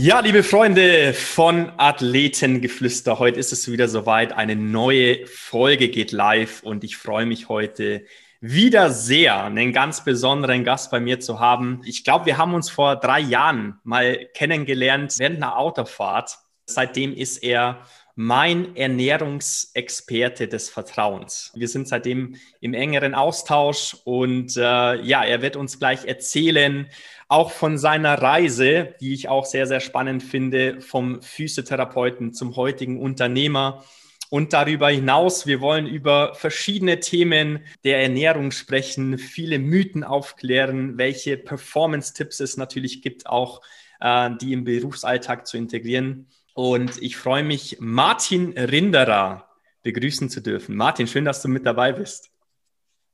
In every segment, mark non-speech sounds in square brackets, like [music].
Ja, liebe Freunde von Athletengeflüster, heute ist es wieder soweit. Eine neue Folge geht live und ich freue mich heute wieder sehr, einen ganz besonderen Gast bei mir zu haben. Ich glaube, wir haben uns vor drei Jahren mal kennengelernt während einer Autofahrt. Seitdem ist er mein Ernährungsexperte des Vertrauens. Wir sind seitdem im engeren Austausch und äh, ja, er wird uns gleich erzählen, auch von seiner Reise, die ich auch sehr, sehr spannend finde, vom Physiotherapeuten zum heutigen Unternehmer. Und darüber hinaus, wir wollen über verschiedene Themen der Ernährung sprechen, viele Mythen aufklären, welche Performance-Tipps es natürlich gibt, auch äh, die im Berufsalltag zu integrieren. Und ich freue mich, Martin Rinderer begrüßen zu dürfen. Martin, schön, dass du mit dabei bist.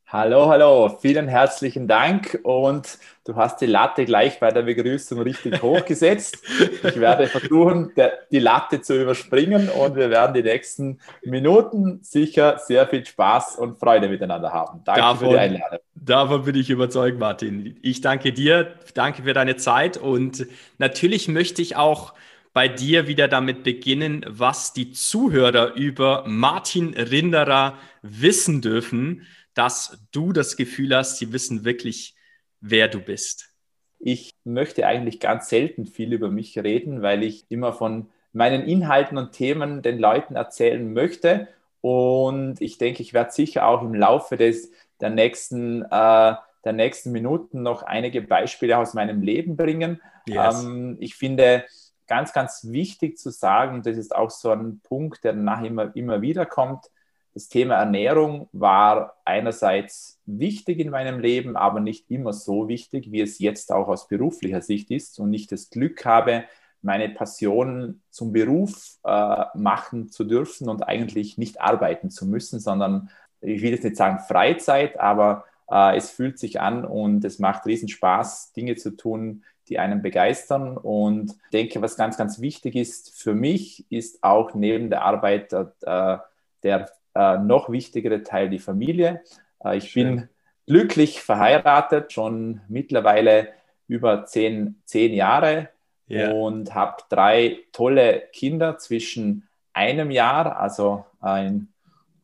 Hallo, hallo, vielen herzlichen Dank und du hast die Latte gleich bei der Begrüßung richtig hochgesetzt. [laughs] Ich werde versuchen, die Latte zu überspringen und wir werden die nächsten Minuten sicher sehr viel Spaß und Freude miteinander haben. Danke davon, für die Einladung. Davon bin ich überzeugt, Martin. Ich danke dir, danke für deine Zeit und natürlich möchte ich auch bei dir wieder damit beginnen, was die Zuhörer über Martin Rinderer wissen dürfen dass du das Gefühl hast, sie wissen wirklich, wer du bist? Ich möchte eigentlich ganz selten viel über mich reden, weil ich immer von meinen Inhalten und Themen den Leuten erzählen möchte. Und ich denke, ich werde sicher auch im Laufe des, der, nächsten, äh, der nächsten Minuten noch einige Beispiele aus meinem Leben bringen. Yes. Ähm, ich finde ganz, ganz wichtig zu sagen, das ist auch so ein Punkt, der nachher immer, immer wieder kommt, das Thema Ernährung war einerseits wichtig in meinem Leben, aber nicht immer so wichtig, wie es jetzt auch aus beruflicher Sicht ist. Und ich das Glück habe, meine Passion zum Beruf äh, machen zu dürfen und eigentlich nicht arbeiten zu müssen, sondern ich will jetzt nicht sagen Freizeit, aber es fühlt sich an und es macht riesen Spaß, Dinge zu tun, die einen begeistern. Und ich denke, was ganz, ganz wichtig ist für mich, ist auch neben der Arbeit äh, der äh, noch wichtigere Teil die Familie. Äh, ich Schön. bin glücklich verheiratet, schon mittlerweile über zehn, zehn Jahre yeah. und habe drei tolle Kinder zwischen einem Jahr, also ein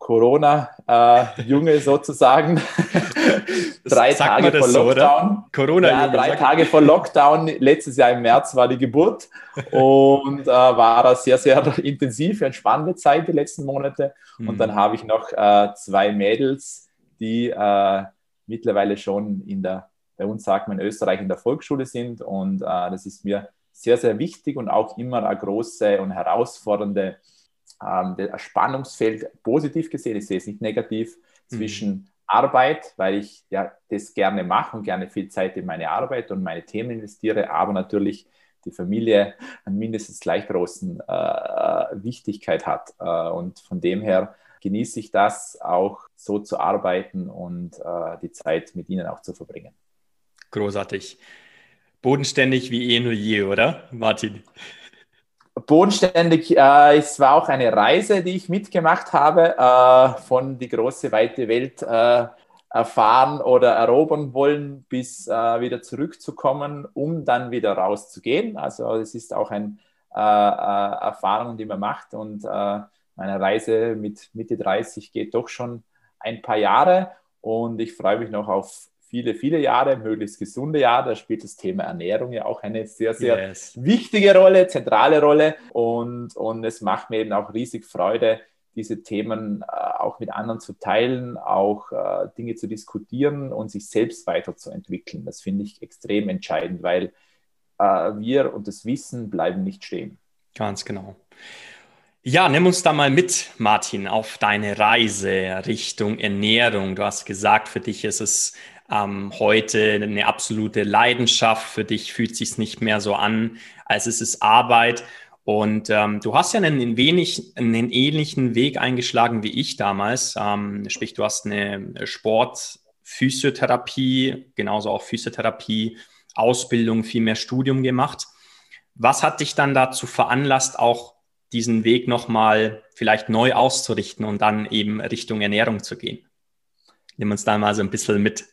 Corona-Junge äh, sozusagen. [laughs] drei Tage vor Lockdown. So, Corona ja, drei Tage vor Lockdown. Letztes Jahr im März war die Geburt [laughs] und äh, war eine sehr, sehr intensive und spannende Zeit die letzten Monate. Mhm. Und dann habe ich noch äh, zwei Mädels, die äh, mittlerweile schon in der, bei uns sagt man in Österreich in der Volksschule sind. Und äh, das ist mir sehr, sehr wichtig und auch immer eine große und herausfordernde ähm, Spannungsfeld positiv gesehen, ich sehe es nicht negativ, mhm. zwischen Arbeit, weil ich ja das gerne mache und gerne viel Zeit in meine Arbeit und meine Themen investiere, aber natürlich die Familie an mindestens gleich großen äh, Wichtigkeit hat. Äh, und von dem her genieße ich das auch so zu arbeiten und äh, die Zeit mit ihnen auch zu verbringen. Großartig. Bodenständig wie eh nur je, oder, Martin? Bodenständig. Äh, es war auch eine Reise, die ich mitgemacht habe, äh, von die große, weite Welt äh, erfahren oder erobern wollen, bis äh, wieder zurückzukommen, um dann wieder rauszugehen. Also es ist auch eine äh, äh, Erfahrung, die man macht. Und meine Reise mit Mitte 30 geht doch schon ein paar Jahre. Und ich freue mich noch auf viele, viele Jahre, möglichst gesunde Jahre. Da spielt das Thema Ernährung ja auch eine sehr, sehr yes. wichtige Rolle, zentrale Rolle. Und, und es macht mir eben auch riesig Freude, diese Themen äh, auch mit anderen zu teilen, auch äh, Dinge zu diskutieren und sich selbst weiterzuentwickeln. Das finde ich extrem entscheidend, weil äh, wir und das Wissen bleiben nicht stehen. Ganz genau. Ja, nimm uns da mal mit, Martin, auf deine Reise Richtung Ernährung. Du hast gesagt, für dich ist es ähm, heute eine absolute Leidenschaft. Für dich fühlt sich nicht mehr so an, als es ist Arbeit. Und ähm, du hast ja einen, wenig, einen ähnlichen Weg eingeschlagen wie ich damals. Ähm, sprich, du hast eine Sportphysiotherapie, genauso auch Physiotherapie, Ausbildung, viel mehr Studium gemacht. Was hat dich dann dazu veranlasst, auch diesen Weg nochmal vielleicht neu auszurichten und dann eben Richtung Ernährung zu gehen? Nimm uns da mal so ein bisschen mit.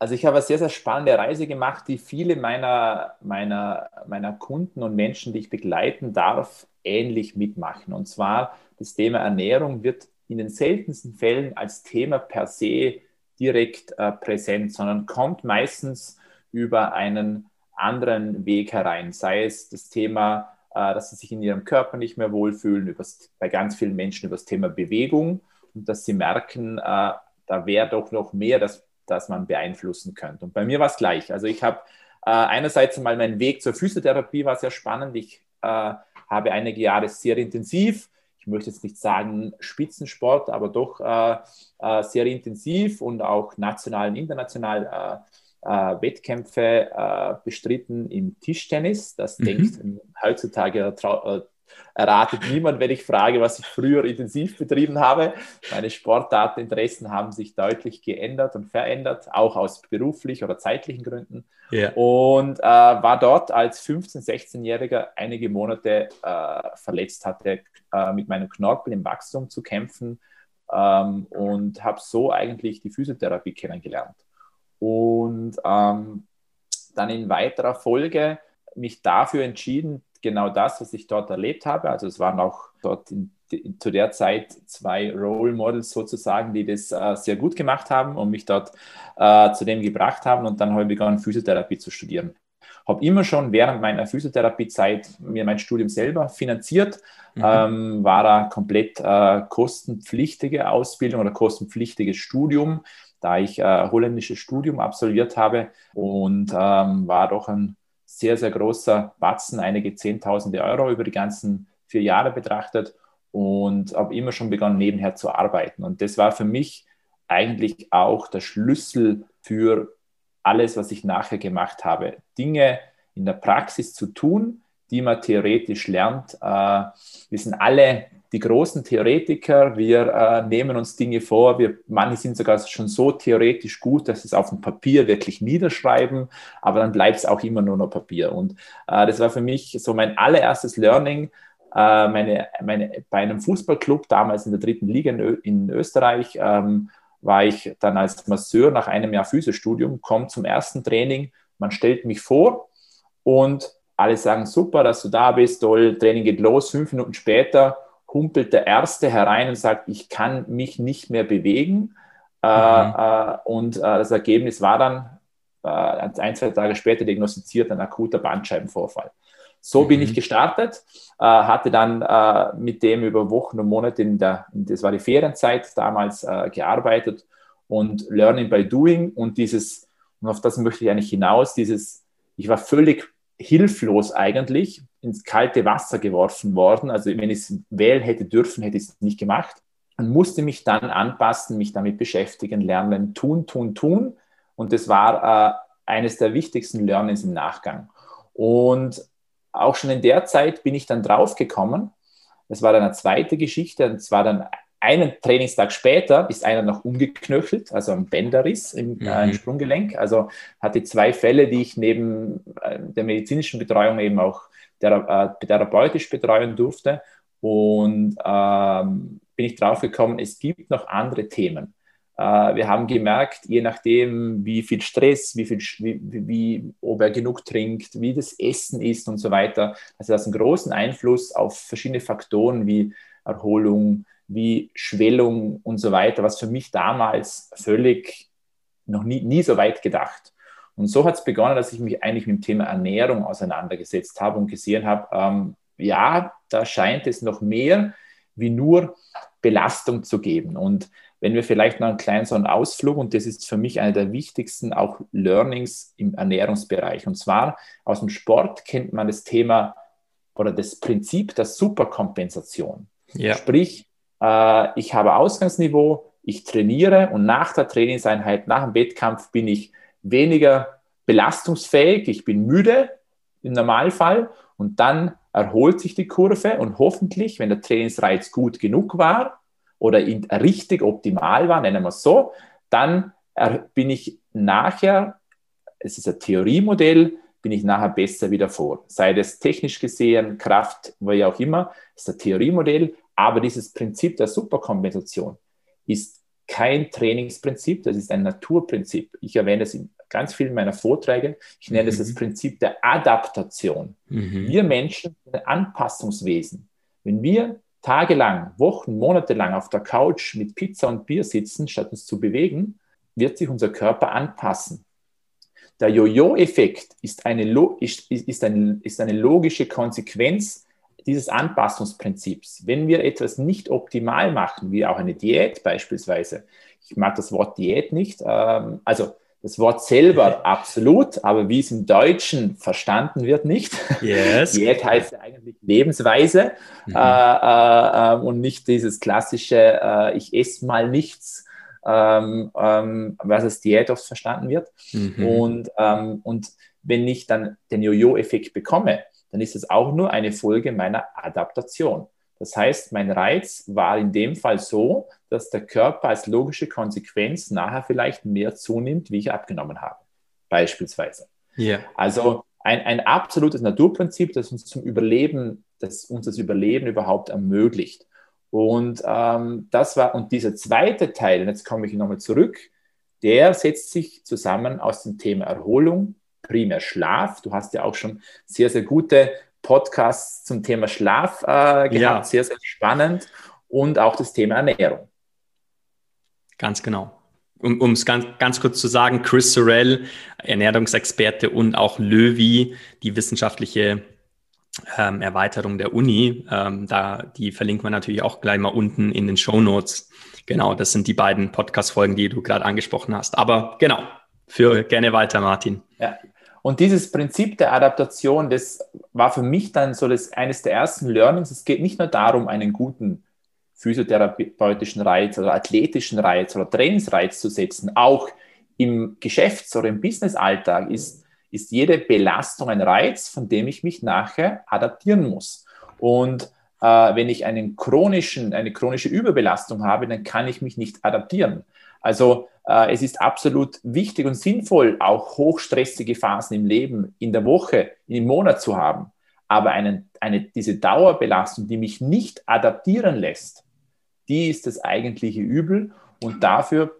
Also ich habe eine sehr, sehr spannende Reise gemacht, die viele meiner, meiner, meiner Kunden und Menschen, die ich begleiten darf, ähnlich mitmachen. Und zwar das Thema Ernährung wird in den seltensten Fällen als Thema per se direkt äh, präsent, sondern kommt meistens über einen anderen Weg herein, sei es das Thema, äh, dass sie sich in ihrem Körper nicht mehr wohlfühlen, übers, bei ganz vielen Menschen über das Thema Bewegung und dass sie merken, äh, da wäre doch noch mehr, das das man beeinflussen könnte. Und bei mir war es gleich. Also ich habe äh, einerseits mal meinen Weg zur Physiotherapie war sehr spannend. Ich äh, habe einige Jahre sehr intensiv, ich möchte jetzt nicht sagen Spitzensport, aber doch äh, äh sehr intensiv und auch national und international äh, äh, Wettkämpfe bestritten im Tischtennis. Das mhm. denkt heutzutage erratet niemand, wenn ich frage, was ich früher intensiv betrieben habe. Meine Sportarteninteressen haben sich deutlich geändert und verändert, auch aus beruflich oder zeitlichen Gründen. Yeah. Und äh, war dort als 15-, 16-Jähriger einige Monate äh, verletzt, hatte äh, mit meinem Knorpel im Wachstum zu kämpfen ähm, und habe so eigentlich die Physiotherapie kennengelernt. Und ähm, dann in weiterer Folge mich dafür entschieden, genau das, was ich dort erlebt habe. Also es waren auch dort in, in, zu der Zeit zwei Role Models sozusagen, die das äh, sehr gut gemacht haben und mich dort äh, zu dem gebracht haben. Und dann habe ich begonnen, Physiotherapie zu studieren. Habe immer schon während meiner Physiotherapiezeit mir mein Studium selber finanziert, mhm. ähm, war da komplett äh, kostenpflichtige Ausbildung oder kostenpflichtiges Studium, da ich äh, holländisches Studium absolviert habe und ähm, war doch ein sehr, sehr großer Batzen, einige Zehntausende Euro über die ganzen vier Jahre betrachtet und habe immer schon begonnen, nebenher zu arbeiten. Und das war für mich eigentlich auch der Schlüssel für alles, was ich nachher gemacht habe. Dinge in der Praxis zu tun, die man theoretisch lernt. Äh, wir sind alle die großen Theoretiker, wir äh, nehmen uns Dinge vor, wir, manche sind sogar schon so theoretisch gut, dass sie es auf dem Papier wirklich niederschreiben, aber dann bleibt es auch immer nur noch Papier. Und äh, das war für mich so mein allererstes Learning, äh, meine, meine, bei einem Fußballclub, damals in der dritten Liga in, Ö in Österreich, ähm, war ich dann als Masseur nach einem Jahr Physiostudium, komme zum ersten Training, man stellt mich vor und alle sagen, super, dass du da bist, toll, Training geht los, fünf Minuten später humpelt der Erste herein und sagt, ich kann mich nicht mehr bewegen. Äh, mhm. Äh, und äh, das Ergebnis war dann ein, zwei Tage später diagnostiziert ein akuter Bandscheibenvorfall. So mhm. bin ich gestartet, hatte dann mit dem über Wochen und Monate in der, das war die Ferienzeit damals, gearbeitet und Learning by Doing und dieses, und auf das möchte ich eigentlich hinaus, dieses, ich war völlig hilflos eigentlich ins kalte Wasser geworfen worden. Also wenn ich es wählen hätte dürfen, hätte ich es nicht gemacht. Und musste mich dann anpassen, mich damit beschäftigen, lernen, tun, tun, tun. Und das war äh, eines der wichtigsten Learnings im Nachgang. Und auch schon in der Zeit bin ich dann draufgekommen. Das war dann eine zweite Geschichte. Und zwar dann einen Trainingstag später ist einer noch umgeknöchelt, also ein Bänderriss im, mhm. äh, im Sprunggelenk. Also hatte zwei Fälle, die ich neben äh, der medizinischen Betreuung eben auch äh, therapeutisch betreuen durfte. Und ähm, bin ich drauf gekommen, es gibt noch andere Themen. Äh, wir haben gemerkt, je nachdem, wie viel Stress, wie viel, wie, wie, ob er genug trinkt, wie das Essen ist und so weiter, also das einen großen Einfluss auf verschiedene Faktoren wie Erholung, wie Schwellung und so weiter, was für mich damals völlig noch nie, nie so weit gedacht. Und so hat es begonnen, dass ich mich eigentlich mit dem Thema Ernährung auseinandergesetzt habe und gesehen habe, ähm, ja, da scheint es noch mehr wie nur Belastung zu geben. Und wenn wir vielleicht noch einen kleinen so einen Ausflug, und das ist für mich einer der wichtigsten auch Learnings im Ernährungsbereich. Und zwar aus dem Sport kennt man das Thema oder das Prinzip der Superkompensation. Ja. Sprich, äh, ich habe Ausgangsniveau, ich trainiere und nach der Trainingseinheit, nach dem Wettkampf bin ich weniger belastungsfähig, ich bin müde im Normalfall und dann erholt sich die Kurve und hoffentlich, wenn der Trainingsreiz gut genug war oder richtig optimal war, nennen wir es so, dann bin ich nachher, es ist ein Theoriemodell, bin ich nachher besser wieder vor. Sei das technisch gesehen, Kraft, wie auch immer, ist ein Theoriemodell, aber dieses Prinzip der Superkompensation ist kein Trainingsprinzip, das ist ein Naturprinzip. Ich erwähne es in ganz vielen meiner Vorträge. Ich nenne mhm. es das Prinzip der Adaptation. Mhm. Wir Menschen sind Anpassungswesen. Wenn wir tagelang, Wochen, Monate lang auf der Couch mit Pizza und Bier sitzen, statt uns zu bewegen, wird sich unser Körper anpassen. Der Jojo-Effekt ist ist, ist, ein, ist eine logische Konsequenz dieses Anpassungsprinzips. Wenn wir etwas nicht optimal machen, wie auch eine Diät beispielsweise, ich mag das Wort Diät nicht, ähm, also das Wort selber [laughs] absolut, aber wie es im Deutschen verstanden wird, nicht. Yes. [laughs] Diät heißt ja eigentlich Lebensweise mhm. äh, äh, ähm, und nicht dieses klassische, äh, ich esse mal nichts, ähm, ähm, was als Diät oft verstanden wird. Mhm. Und, ähm, und wenn ich dann den Jojo-Effekt bekomme, dann ist es auch nur eine Folge meiner Adaptation. Das heißt, mein Reiz war in dem Fall so, dass der Körper als logische Konsequenz nachher vielleicht mehr zunimmt, wie ich abgenommen habe. Beispielsweise. Yeah. Also ein, ein absolutes Naturprinzip, das uns zum Überleben, das uns das Überleben überhaupt ermöglicht. Und ähm, das war, und dieser zweite Teil, und jetzt komme ich nochmal zurück, der setzt sich zusammen aus dem Thema Erholung, primär Schlaf. Du hast ja auch schon sehr, sehr gute Podcasts zum Thema Schlaf äh, gehabt, ja. sehr, sehr spannend. Und auch das Thema Ernährung. Ganz genau. Um es ganz, ganz kurz zu sagen, Chris Sorrell, Ernährungsexperte und auch Löwy, die wissenschaftliche ähm, Erweiterung der Uni, ähm, da, die verlinken wir natürlich auch gleich mal unten in den Show Notes. Genau, das sind die beiden Podcast-Folgen, die du gerade angesprochen hast. Aber genau, für gerne weiter, Martin. Ja, und dieses Prinzip der Adaptation, das war für mich dann so das, eines der ersten Learnings. Es geht nicht nur darum, einen guten physiotherapeutischen Reiz oder athletischen Reiz oder Trainingsreiz zu setzen. Auch im Geschäfts- oder im Businessalltag ist, ist jede Belastung ein Reiz, von dem ich mich nachher adaptieren muss. Und äh, wenn ich einen chronischen, eine chronische Überbelastung habe, dann kann ich mich nicht adaptieren. Also äh, es ist absolut wichtig und sinnvoll, auch hochstressige Phasen im Leben, in der Woche, im Monat zu haben. Aber einen, eine, diese Dauerbelastung, die mich nicht adaptieren lässt, die ist das eigentliche Übel. Und dafür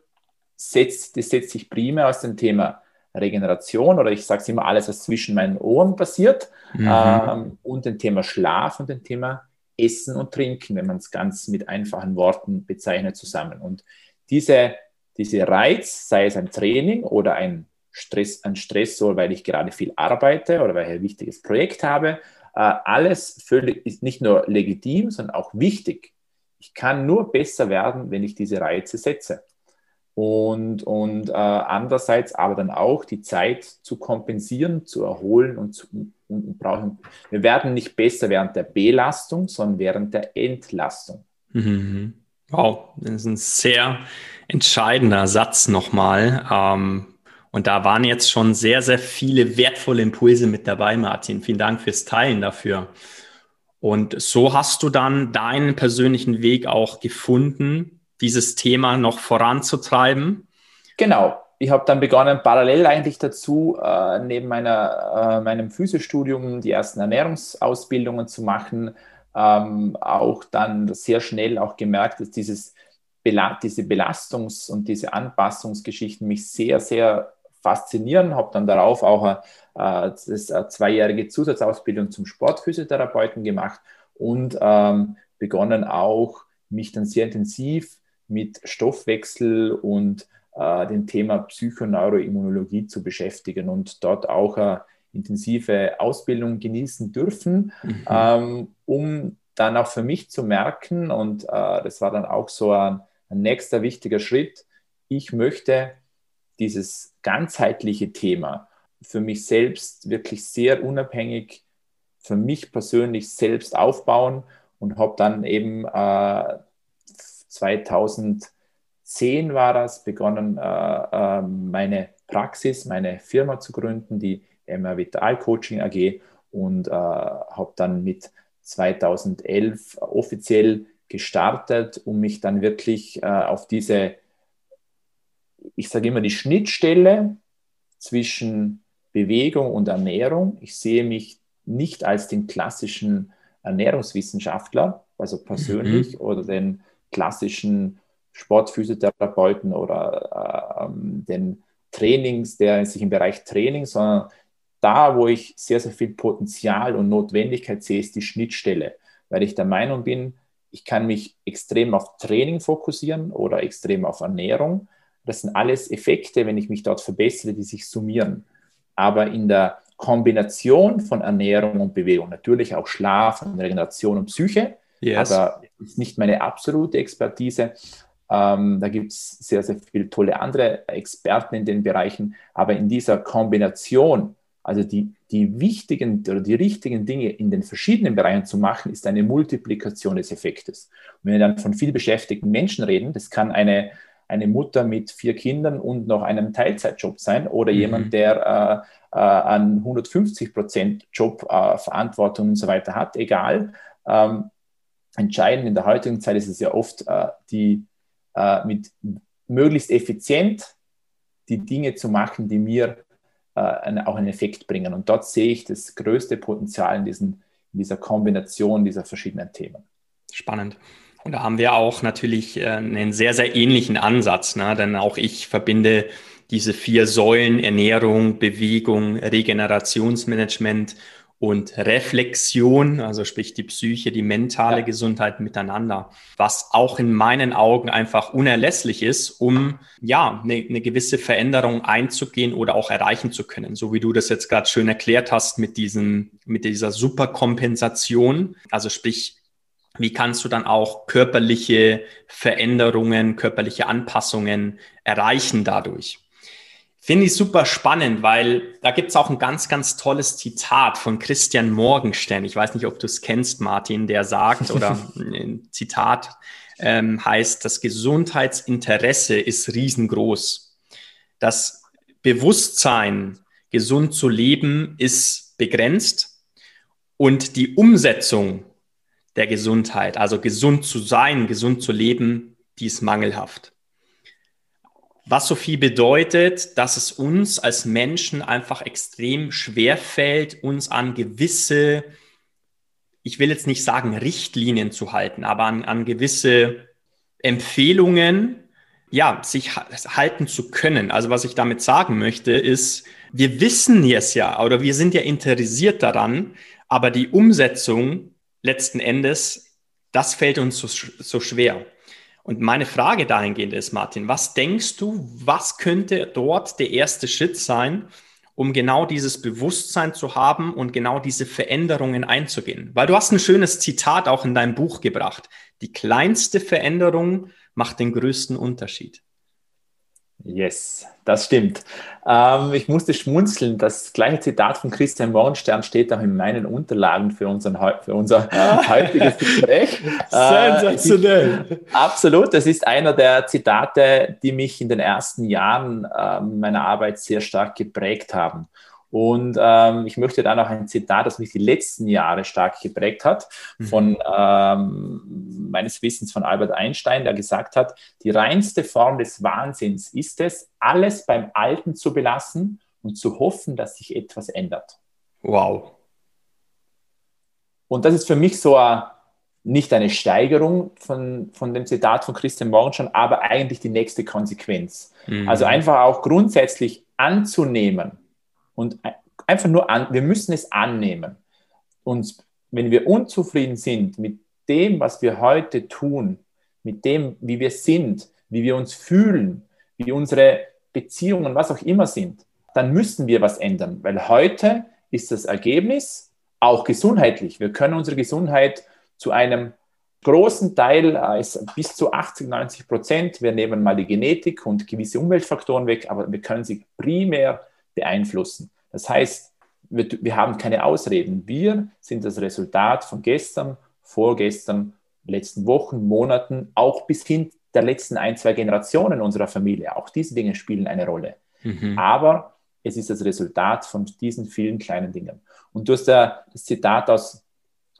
setzt, das setzt sich primär aus dem Thema Regeneration oder ich sage es immer alles, was zwischen meinen Ohren passiert mhm. ähm, und dem Thema Schlaf und dem Thema Essen und Trinken, wenn man es ganz mit einfachen Worten bezeichnet, zusammen. Und diese diese Reiz, sei es ein Training oder ein Stress, ein Stressor, weil ich gerade viel arbeite oder weil ich ein wichtiges Projekt habe, äh, alles völlig, ist nicht nur legitim, sondern auch wichtig. Ich kann nur besser werden, wenn ich diese Reize setze. Und, und äh, andererseits aber dann auch die Zeit zu kompensieren, zu erholen und, zu, und brauchen. Wir werden nicht besser während der Belastung, sondern während der Entlastung. Mhm. Wow, das ist ein sehr entscheidender Satz nochmal. Ähm, und da waren jetzt schon sehr, sehr viele wertvolle Impulse mit dabei, Martin. Vielen Dank fürs Teilen dafür. Und so hast du dann deinen persönlichen Weg auch gefunden, dieses Thema noch voranzutreiben. Genau. Ich habe dann begonnen, parallel eigentlich dazu, äh, neben meiner, äh, meinem Physiostudium die ersten Ernährungsausbildungen zu machen, ähm, auch dann sehr schnell auch gemerkt, dass dieses diese Belastungs- und diese Anpassungsgeschichten mich sehr, sehr faszinieren. Habe dann darauf auch eine, äh, eine zweijährige Zusatzausbildung zum Sportphysiotherapeuten gemacht und ähm, begonnen auch, mich dann sehr intensiv mit Stoffwechsel und äh, dem Thema Psychoneuroimmunologie zu beschäftigen und dort auch eine intensive Ausbildung genießen dürfen, mhm. ähm, um dann auch für mich zu merken, und äh, das war dann auch so ein, ein nächster wichtiger Schritt, ich möchte dieses ganzheitliche Thema für mich selbst wirklich sehr unabhängig, für mich persönlich selbst aufbauen und habe dann eben äh, 2010 war das, begonnen, äh, äh, meine Praxis, meine Firma zu gründen, die MR Vital Coaching AG und äh, habe dann mit 2011 offiziell gestartet, um mich dann wirklich äh, auf diese, ich sage immer, die Schnittstelle zwischen Bewegung und Ernährung. Ich sehe mich nicht als den klassischen Ernährungswissenschaftler, also persönlich, mhm. oder den klassischen Sportphysiotherapeuten oder äh, den Trainings, der sich im Bereich Training, sondern da, wo ich sehr, sehr viel Potenzial und Notwendigkeit sehe, ist die Schnittstelle, weil ich der Meinung bin, ich kann mich extrem auf Training fokussieren oder extrem auf Ernährung. Das sind alles Effekte, wenn ich mich dort verbessere, die sich summieren. Aber in der Kombination von Ernährung und Bewegung, natürlich auch Schlaf und Regeneration und Psyche, yes. aber ist nicht meine absolute Expertise. Ähm, da gibt es sehr, sehr viele tolle andere Experten in den Bereichen. Aber in dieser Kombination also die, die wichtigen oder die richtigen Dinge in den verschiedenen Bereichen zu machen, ist eine Multiplikation des Effektes. Und wenn wir dann von viel beschäftigten Menschen reden, das kann eine, eine Mutter mit vier Kindern und noch einem Teilzeitjob sein oder mhm. jemand, der äh, äh, einen 150 Prozent Job, äh, Verantwortung und so weiter hat, egal. Ähm, entscheidend in der heutigen Zeit ist es ja oft, äh, die äh, mit möglichst effizient die Dinge zu machen, die mir äh, auch einen Effekt bringen. Und dort sehe ich das größte Potenzial in, diesen, in dieser Kombination dieser verschiedenen Themen. Spannend. Und da haben wir auch natürlich äh, einen sehr, sehr ähnlichen Ansatz, ne? denn auch ich verbinde diese vier Säulen Ernährung, Bewegung, Regenerationsmanagement und Reflexion, also sprich die Psyche, die mentale ja. Gesundheit miteinander, was auch in meinen Augen einfach unerlässlich ist, um ja eine, eine gewisse Veränderung einzugehen oder auch erreichen zu können. So wie du das jetzt gerade schön erklärt hast mit diesen, mit dieser Superkompensation, also sprich wie kannst du dann auch körperliche Veränderungen, körperliche Anpassungen erreichen dadurch? Finde ich super spannend, weil da gibt es auch ein ganz, ganz tolles Zitat von Christian Morgenstern. Ich weiß nicht, ob du es kennst, Martin, der sagt, oder [laughs] ein Zitat ähm, heißt, das Gesundheitsinteresse ist riesengroß. Das Bewusstsein, gesund zu leben, ist begrenzt und die Umsetzung der Gesundheit, also gesund zu sein, gesund zu leben, die ist mangelhaft. Was so viel bedeutet, dass es uns als Menschen einfach extrem schwer fällt, uns an gewisse, ich will jetzt nicht sagen Richtlinien zu halten, aber an, an gewisse Empfehlungen, ja, sich halten zu können. Also was ich damit sagen möchte, ist, wir wissen es ja oder wir sind ja interessiert daran, aber die Umsetzung letzten Endes, das fällt uns so, so schwer. Und meine Frage dahingehend ist, Martin, was denkst du, was könnte dort der erste Schritt sein, um genau dieses Bewusstsein zu haben und genau diese Veränderungen einzugehen? Weil du hast ein schönes Zitat auch in deinem Buch gebracht. Die kleinste Veränderung macht den größten Unterschied. Yes, das stimmt. Ähm, ich musste schmunzeln. Das gleiche Zitat von Christian Morgenstern steht auch in meinen Unterlagen für, unseren, für unser [laughs] heutiges Gespräch. [laughs] Sensationell. Äh, absolut. Das ist einer der Zitate, die mich in den ersten Jahren äh, meiner Arbeit sehr stark geprägt haben. Und ähm, ich möchte da noch ein Zitat, das mich die letzten Jahre stark geprägt hat, mhm. von ähm, meines Wissens von Albert Einstein, der gesagt hat, die reinste Form des Wahnsinns ist es, alles beim Alten zu belassen und zu hoffen, dass sich etwas ändert. Wow. Und das ist für mich so ein, nicht eine Steigerung von, von dem Zitat von Christian Morgenstern, aber eigentlich die nächste Konsequenz. Mhm. Also einfach auch grundsätzlich anzunehmen, und einfach nur an, wir müssen es annehmen. Und wenn wir unzufrieden sind mit dem, was wir heute tun, mit dem, wie wir sind, wie wir uns fühlen, wie unsere Beziehungen, was auch immer sind, dann müssen wir was ändern, weil heute ist das Ergebnis auch gesundheitlich. Wir können unsere Gesundheit zu einem großen Teil, äh, bis zu 80, 90 Prozent, wir nehmen mal die Genetik und gewisse Umweltfaktoren weg, aber wir können sie primär beeinflussen. Das heißt, wir, wir haben keine Ausreden. Wir sind das Resultat von gestern, vorgestern, letzten Wochen, Monaten, auch bis hin der letzten ein, zwei Generationen unserer Familie. Auch diese Dinge spielen eine Rolle. Mhm. Aber es ist das Resultat von diesen vielen kleinen Dingen. Und du hast ja das Zitat aus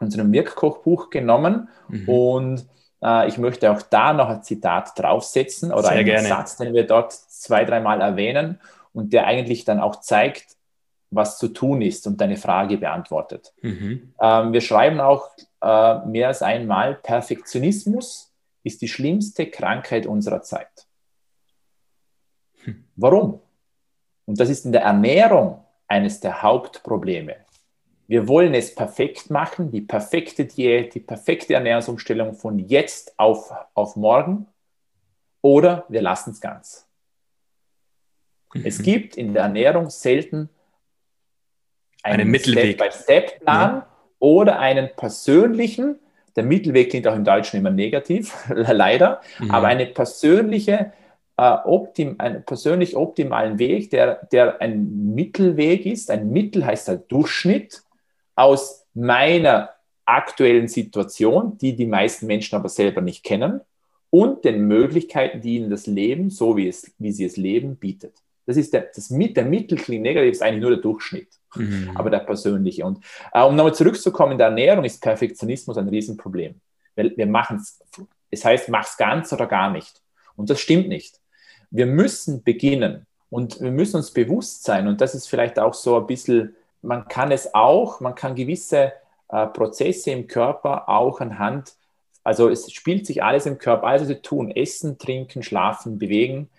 unserem Wirkkochbuch genommen mhm. und äh, ich möchte auch da noch ein Zitat draufsetzen oder Sehr einen gerne. Satz, den wir dort zwei, dreimal erwähnen und der eigentlich dann auch zeigt, was zu tun ist und deine Frage beantwortet. Mhm. Ähm, wir schreiben auch äh, mehr als einmal, Perfektionismus ist die schlimmste Krankheit unserer Zeit. Hm. Warum? Und das ist in der Ernährung eines der Hauptprobleme. Wir wollen es perfekt machen, die perfekte Diät, die perfekte Ernährungsumstellung von jetzt auf, auf morgen oder wir lassen es ganz. Mhm. Es gibt in der Ernährung selten einen, einen Step-by-Step-Plan ja. oder einen persönlichen, der Mittelweg klingt auch im Deutschen immer negativ, [laughs] leider, mhm. aber eine persönliche, äh, optim, einen persönlich optimalen Weg, der, der ein Mittelweg ist. Ein Mittel heißt halt Durchschnitt aus meiner aktuellen Situation, die die meisten Menschen aber selber nicht kennen, und den Möglichkeiten, die ihnen das Leben, so wie, es, wie sie es leben, bietet. Das ist der, das, der Mittelkling negativ ist eigentlich nur der Durchschnitt, mhm. aber der persönliche. Und äh, um nochmal zurückzukommen, in der Ernährung ist Perfektionismus ein Riesenproblem. Weil wir machen es, es heißt, mach's ganz oder gar nicht. Und das stimmt nicht. Wir müssen beginnen und wir müssen uns bewusst sein, und das ist vielleicht auch so ein bisschen, man kann es auch, man kann gewisse äh, Prozesse im Körper auch anhand, also es spielt sich alles im Körper, alles, was wir tun, essen, trinken, schlafen, bewegen,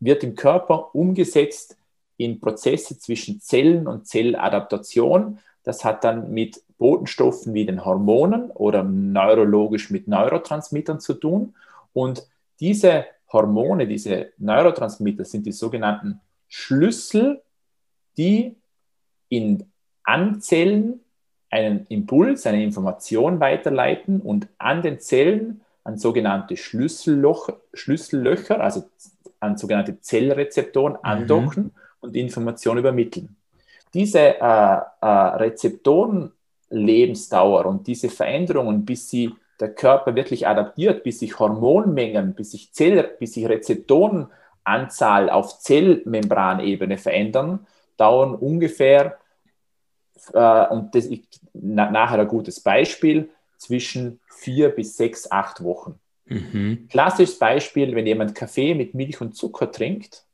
wird im Körper umgesetzt in Prozesse zwischen Zellen und Zelladaptation. Das hat dann mit Botenstoffen wie den Hormonen oder neurologisch mit Neurotransmittern zu tun. Und diese Hormone, diese Neurotransmitter sind die sogenannten Schlüssel, die in Anzellen einen Impuls, eine Information weiterleiten und an den Zellen an sogenannte Schlüsselloch, Schlüssellöcher, also an sogenannte Zellrezeptoren mhm. andocken mhm. und Informationen übermitteln. Diese äh, äh, Rezeptorenlebensdauer und diese Veränderungen, bis sie der Körper wirklich adaptiert, bis sich Hormonmengen, bis sich, Zell, bis sich Rezeptorenanzahl auf Zellmembranebene verändern, dauern ungefähr, äh, und das ist na, nachher ein gutes Beispiel, zwischen vier bis sechs, acht Wochen. Mhm. Klassisches Beispiel, wenn jemand Kaffee mit Milch und Zucker trinkt,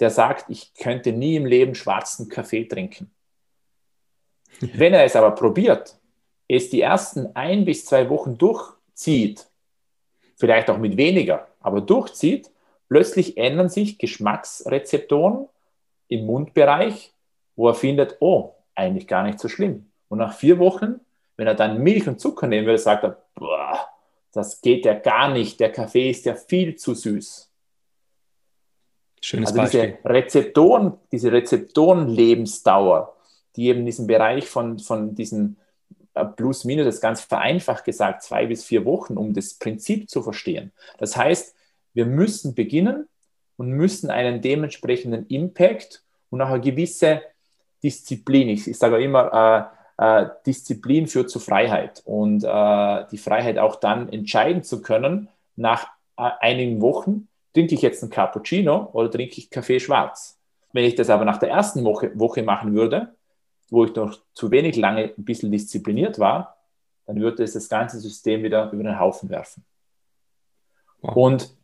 der sagt, ich könnte nie im Leben schwarzen Kaffee trinken. [laughs] wenn er es aber probiert, es die ersten ein bis zwei Wochen durchzieht, vielleicht auch mit weniger, aber durchzieht, plötzlich ändern sich Geschmacksrezeptoren im Mundbereich, wo er findet, oh, eigentlich gar nicht so schlimm. Und nach vier Wochen, wenn er dann Milch und Zucker nehmen würde, sagt er, boah, das geht ja gar nicht. Der Kaffee ist ja viel zu süß. Schönes also Beispiel. Diese Rezeptoren, diese Rezeptorenlebensdauer, die eben in diesem Bereich von, von diesen äh, plus minus, das ganz vereinfacht gesagt, zwei bis vier Wochen, um das Prinzip zu verstehen. Das heißt, wir müssen beginnen und müssen einen dementsprechenden Impact und auch eine gewisse Disziplin, ich, ich sage immer, äh, Disziplin führt zu Freiheit und äh, die Freiheit auch dann entscheiden zu können, nach äh, einigen Wochen, trinke ich jetzt einen Cappuccino oder trinke ich Kaffee schwarz. Wenn ich das aber nach der ersten Woche, Woche machen würde, wo ich noch zu wenig lange ein bisschen diszipliniert war, dann würde es das ganze System wieder über den Haufen werfen. Wow. Und,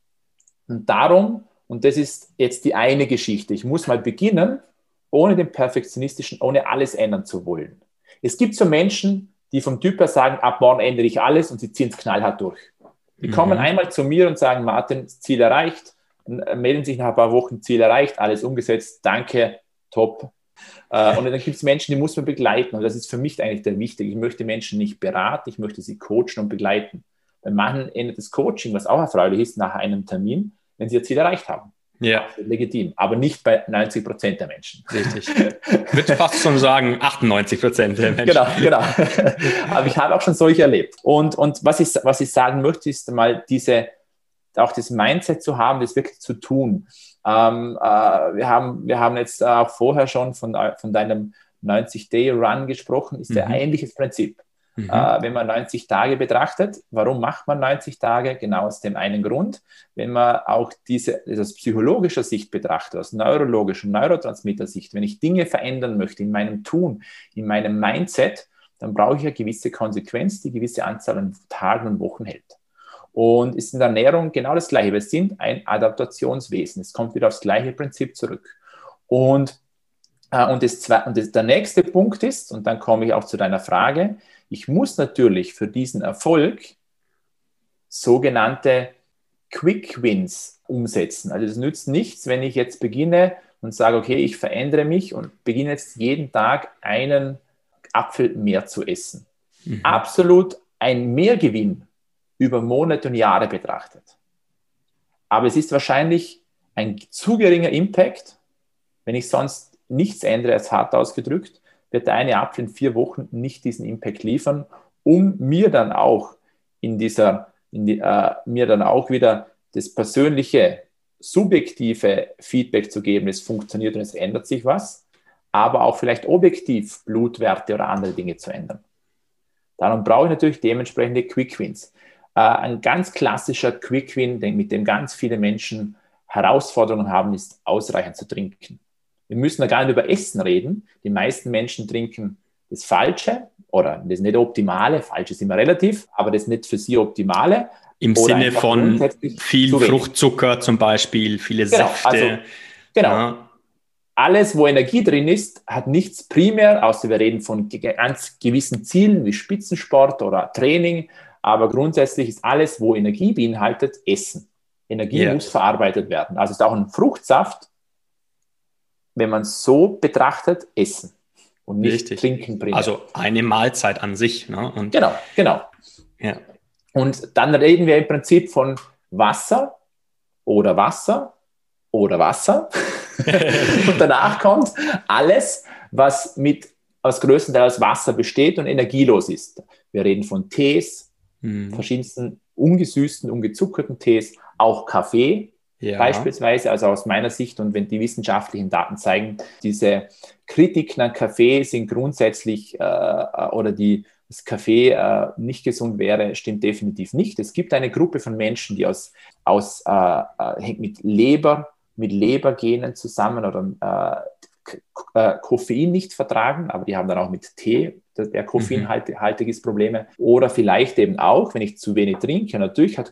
und darum, und das ist jetzt die eine Geschichte, ich muss mal beginnen, ohne den perfektionistischen, ohne alles ändern zu wollen. Es gibt so Menschen, die vom Typ her sagen, ab morgen ändere ich alles und sie ziehen es knallhart durch. Die mhm. kommen einmal zu mir und sagen, Martin, Ziel erreicht, äh, melden sich nach ein paar Wochen, Ziel erreicht, alles umgesetzt, danke, top. Äh, und dann gibt es Menschen, die muss man begleiten. Und das ist für mich eigentlich der Wichtige. Ich möchte Menschen nicht beraten, ich möchte sie coachen und begleiten. Bei manchen endet das Coaching, was auch erfreulich ist, nach einem Termin, wenn sie ihr Ziel erreicht haben. Ja. Legitim, aber nicht bei 90 Prozent der Menschen. Richtig. Ich [laughs] würde fast schon sagen 98 Prozent der Menschen. Genau, genau. [laughs] aber ich habe auch schon solche erlebt. Und, und was, ich, was ich sagen möchte, ist mal diese, auch das Mindset zu haben, das wirklich zu tun. Ähm, äh, wir, haben, wir haben jetzt auch vorher schon von, von deinem 90-Day-Run gesprochen, ist mhm. ein ähnliches Prinzip. Mhm. Äh, wenn man 90 Tage betrachtet, warum macht man 90 Tage? Genau aus dem einen Grund. Wenn man auch diese aus psychologischer Sicht betrachtet, aus neurologischer, Neurotransmitter-Sicht, wenn ich Dinge verändern möchte in meinem Tun, in meinem Mindset, dann brauche ich eine gewisse Konsequenz, die gewisse Anzahl an Tagen und Wochen hält. Und ist in der Ernährung genau das Gleiche. Wir sind ein Adaptationswesen. Es kommt wieder aufs gleiche Prinzip zurück. Und, und, das, und das, der nächste Punkt ist, und dann komme ich auch zu deiner Frage, ich muss natürlich für diesen Erfolg sogenannte Quick Wins umsetzen. Also es nützt nichts, wenn ich jetzt beginne und sage, okay, ich verändere mich und beginne jetzt jeden Tag einen Apfel mehr zu essen. Mhm. Absolut ein Mehrgewinn über Monate und Jahre betrachtet. Aber es ist wahrscheinlich ein zu geringer Impact, wenn ich sonst nichts ändere, als hart ausgedrückt, wird der eine Apfel in vier Wochen nicht diesen Impact liefern, um mir dann auch in dieser, in die, äh, mir dann auch wieder das persönliche, subjektive Feedback zu geben, es funktioniert und es ändert sich was, aber auch vielleicht objektiv Blutwerte oder andere Dinge zu ändern. Darum brauche ich natürlich dementsprechende Quick Wins. Äh, ein ganz klassischer Quick Win, mit dem ganz viele Menschen Herausforderungen haben, ist ausreichend zu trinken. Wir müssen da gar nicht über Essen reden. Die meisten Menschen trinken das Falsche oder das nicht Optimale. Falsch ist immer relativ, aber das nicht für sie Optimale. Im Sinne von viel Fruchtzucker zum Beispiel, viele genau, Säfte. Also, genau. Ja. Alles, wo Energie drin ist, hat nichts primär, außer wir reden von ganz gewissen Zielen wie Spitzensport oder Training, aber grundsätzlich ist alles, wo Energie beinhaltet, Essen. Energie yeah. muss verarbeitet werden. Also ist auch ein Fruchtsaft, wenn man es so betrachtet, Essen und nicht Richtig. Trinken bringen. Also eine Mahlzeit an sich. Ne? Und genau, genau. Ja. Und dann reden wir im Prinzip von Wasser oder Wasser oder Wasser. [laughs] und danach kommt alles, was mit aus größtenteils Wasser besteht und energielos ist. Wir reden von Tees, mhm. verschiedensten ungesüßten, ungezuckerten Tees, auch Kaffee ja. beispielsweise, also aus meiner Sicht und wenn die wissenschaftlichen Daten zeigen, diese Kritiken an Kaffee sind grundsätzlich äh, oder die das Kaffee äh, nicht gesund wäre, stimmt definitiv nicht. Es gibt eine Gruppe von Menschen, die aus, aus äh, äh hängt mit Leber, mit Lebergenen zusammen oder äh, äh, Koffein nicht vertragen, aber die haben dann auch mit Tee der koffeinhaltig ist, Probleme. Oder vielleicht eben auch, wenn ich zu wenig trinke, natürlich hat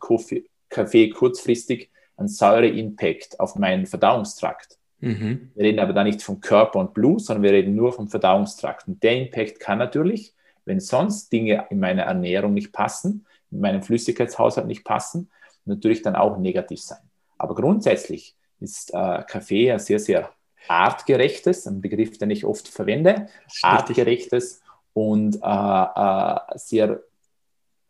Kaffee kurzfristig einen Säure-Impact auf meinen Verdauungstrakt. Mhm. Wir reden aber da nicht vom Körper und Blut, sondern wir reden nur vom Verdauungstrakt. Und der Impact kann natürlich, wenn sonst Dinge in meiner Ernährung nicht passen, in meinem Flüssigkeitshaushalt nicht passen, natürlich dann auch negativ sein. Aber grundsätzlich ist äh, Kaffee ein sehr, sehr artgerechtes, ein Begriff, den ich oft verwende, artgerechtes und äh, äh, sehr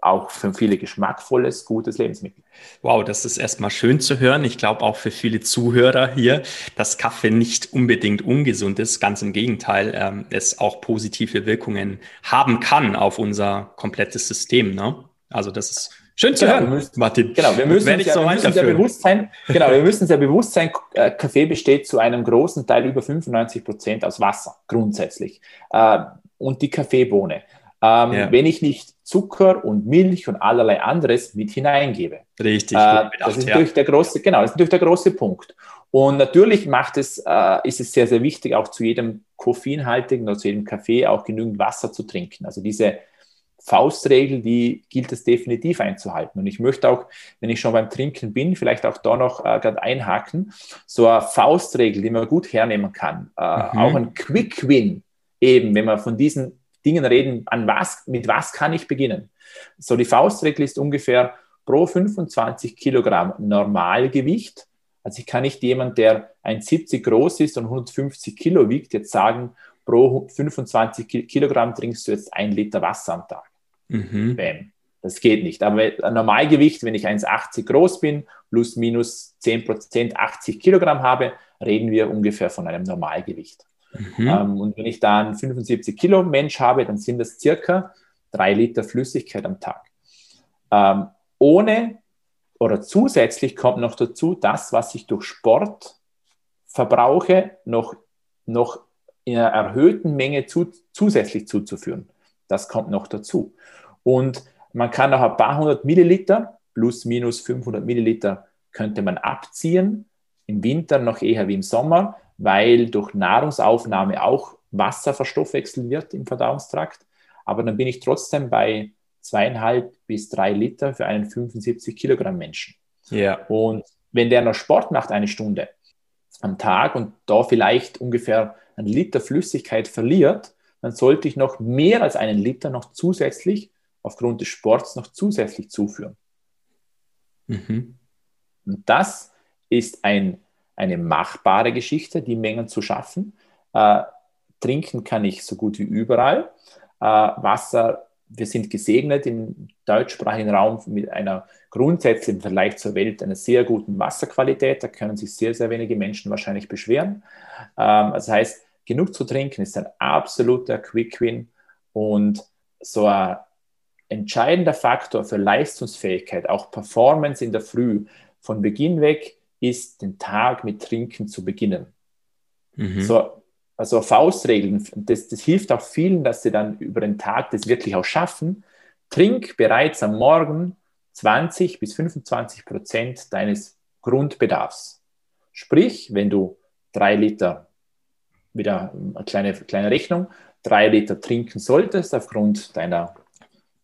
auch für viele geschmackvolles, gutes Lebensmittel. Wow, das ist erstmal schön zu hören. Ich glaube auch für viele Zuhörer hier, dass Kaffee nicht unbedingt ungesund ist. Ganz im Gegenteil, ähm, es auch positive Wirkungen haben kann auf unser komplettes System. Ne? Also das ist schön zu genau, hören, müssen, Martin. Genau, wir müssen, uns ja, so wir müssen sehr bewusst sein. Genau, wir müssen sehr bewusst sein. Äh, Kaffee besteht zu einem großen Teil über 95 Prozent aus Wasser grundsätzlich. Äh, und die Kaffeebohne. Ähm, ja. Wenn ich nicht Zucker und Milch und allerlei anderes mit hineingebe. Richtig. Äh, das ist natürlich ja. der große, genau, das ist natürlich der große Punkt. Und natürlich macht es, äh, ist es sehr, sehr wichtig, auch zu jedem koffeinhaltigen oder zu jedem Kaffee auch genügend Wasser zu trinken. Also diese Faustregel, die gilt es definitiv einzuhalten. Und ich möchte auch, wenn ich schon beim Trinken bin, vielleicht auch da noch äh, gerade einhaken, so eine Faustregel, die man gut hernehmen kann. Äh, mhm. Auch ein Quick Win eben, wenn wir von diesen Dingen reden, an was, mit was kann ich beginnen? So, die Faustregel ist ungefähr pro 25 Kilogramm Normalgewicht. Also ich kann nicht jemand, der 1,70 groß ist und 150 Kilo wiegt, jetzt sagen, pro 25 Kilogramm trinkst du jetzt ein Liter Wasser am Tag. Mhm. Bam. Das geht nicht. Aber ein Normalgewicht, wenn ich 1,80 groß bin, plus minus 10 Prozent 80 Kilogramm habe, reden wir ungefähr von einem Normalgewicht. Mhm. Ähm, und wenn ich da einen 75 Kilo Mensch habe, dann sind das circa drei Liter Flüssigkeit am Tag. Ähm, ohne oder zusätzlich kommt noch dazu, das, was ich durch Sport verbrauche, noch, noch in einer erhöhten Menge zu, zusätzlich zuzuführen. Das kommt noch dazu. Und man kann noch ein paar hundert Milliliter, plus minus 500 Milliliter, könnte man abziehen. Im Winter noch eher wie im Sommer, weil durch Nahrungsaufnahme auch Wasser verstoffwechselt wird im Verdauungstrakt. Aber dann bin ich trotzdem bei zweieinhalb bis drei Liter für einen 75 Kilogramm Menschen. Ja. Und wenn der noch Sport macht, eine Stunde am Tag und da vielleicht ungefähr einen Liter Flüssigkeit verliert, dann sollte ich noch mehr als einen Liter noch zusätzlich aufgrund des Sports noch zusätzlich zuführen. Mhm. Und das ist ein, eine machbare Geschichte, die Mengen zu schaffen. Äh, trinken kann ich so gut wie überall. Äh, Wasser, wir sind gesegnet im deutschsprachigen Raum mit einer grundsätzlich im Vergleich zur Welt einer sehr guten Wasserqualität. Da können sich sehr, sehr wenige Menschen wahrscheinlich beschweren. Ähm, das heißt, genug zu trinken ist ein absoluter Quick-Win und so ein entscheidender Faktor für Leistungsfähigkeit, auch Performance in der Früh, von Beginn weg ist, den Tag mit Trinken zu beginnen. Mhm. So, also Faustregeln, das, das hilft auch vielen, dass sie dann über den Tag das wirklich auch schaffen. Trink bereits am Morgen 20 bis 25 Prozent deines Grundbedarfs. Sprich, wenn du drei Liter, wieder eine kleine, kleine Rechnung, drei Liter trinken solltest aufgrund deiner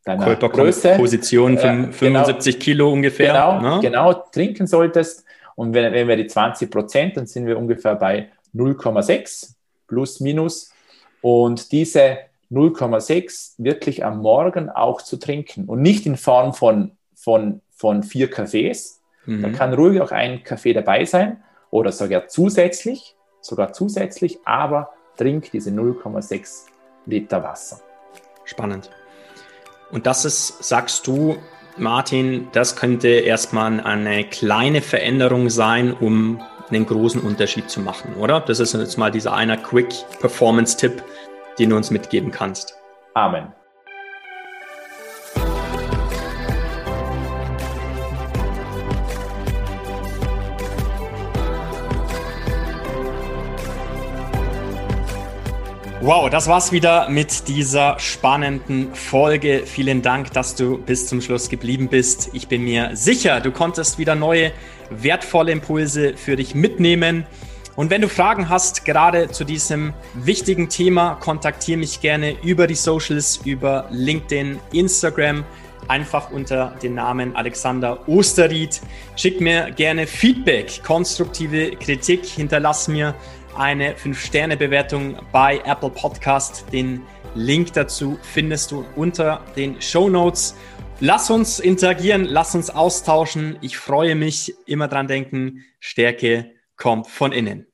deiner Größe. Position von äh, 75 genau, Kilo ungefähr. Genau, ne? genau, trinken solltest. Und wenn, wenn wir die 20 Prozent, dann sind wir ungefähr bei 0,6 plus minus. Und diese 0,6 wirklich am Morgen auch zu trinken und nicht in Form von, von, von vier Kaffees. Mhm. Da kann ruhig auch ein Kaffee dabei sein oder sogar zusätzlich, sogar zusätzlich, aber trink diese 0,6 Liter Wasser. Spannend. Und das ist, sagst du, Martin, das könnte erstmal eine kleine Veränderung sein, um einen großen Unterschied zu machen, oder? Das ist jetzt mal dieser einer Quick Performance Tipp, den du uns mitgeben kannst. Amen. Wow, das war's wieder mit dieser spannenden Folge. Vielen Dank, dass du bis zum Schluss geblieben bist. Ich bin mir sicher, du konntest wieder neue wertvolle Impulse für dich mitnehmen. Und wenn du Fragen hast, gerade zu diesem wichtigen Thema, kontaktiere mich gerne über die Socials, über LinkedIn, Instagram, einfach unter dem Namen Alexander Osterried. Schick mir gerne Feedback, konstruktive Kritik, hinterlass mir eine 5-Sterne-Bewertung bei Apple Podcast. Den Link dazu findest du unter den Show Notes. Lass uns interagieren, lass uns austauschen. Ich freue mich, immer dran denken, Stärke kommt von innen.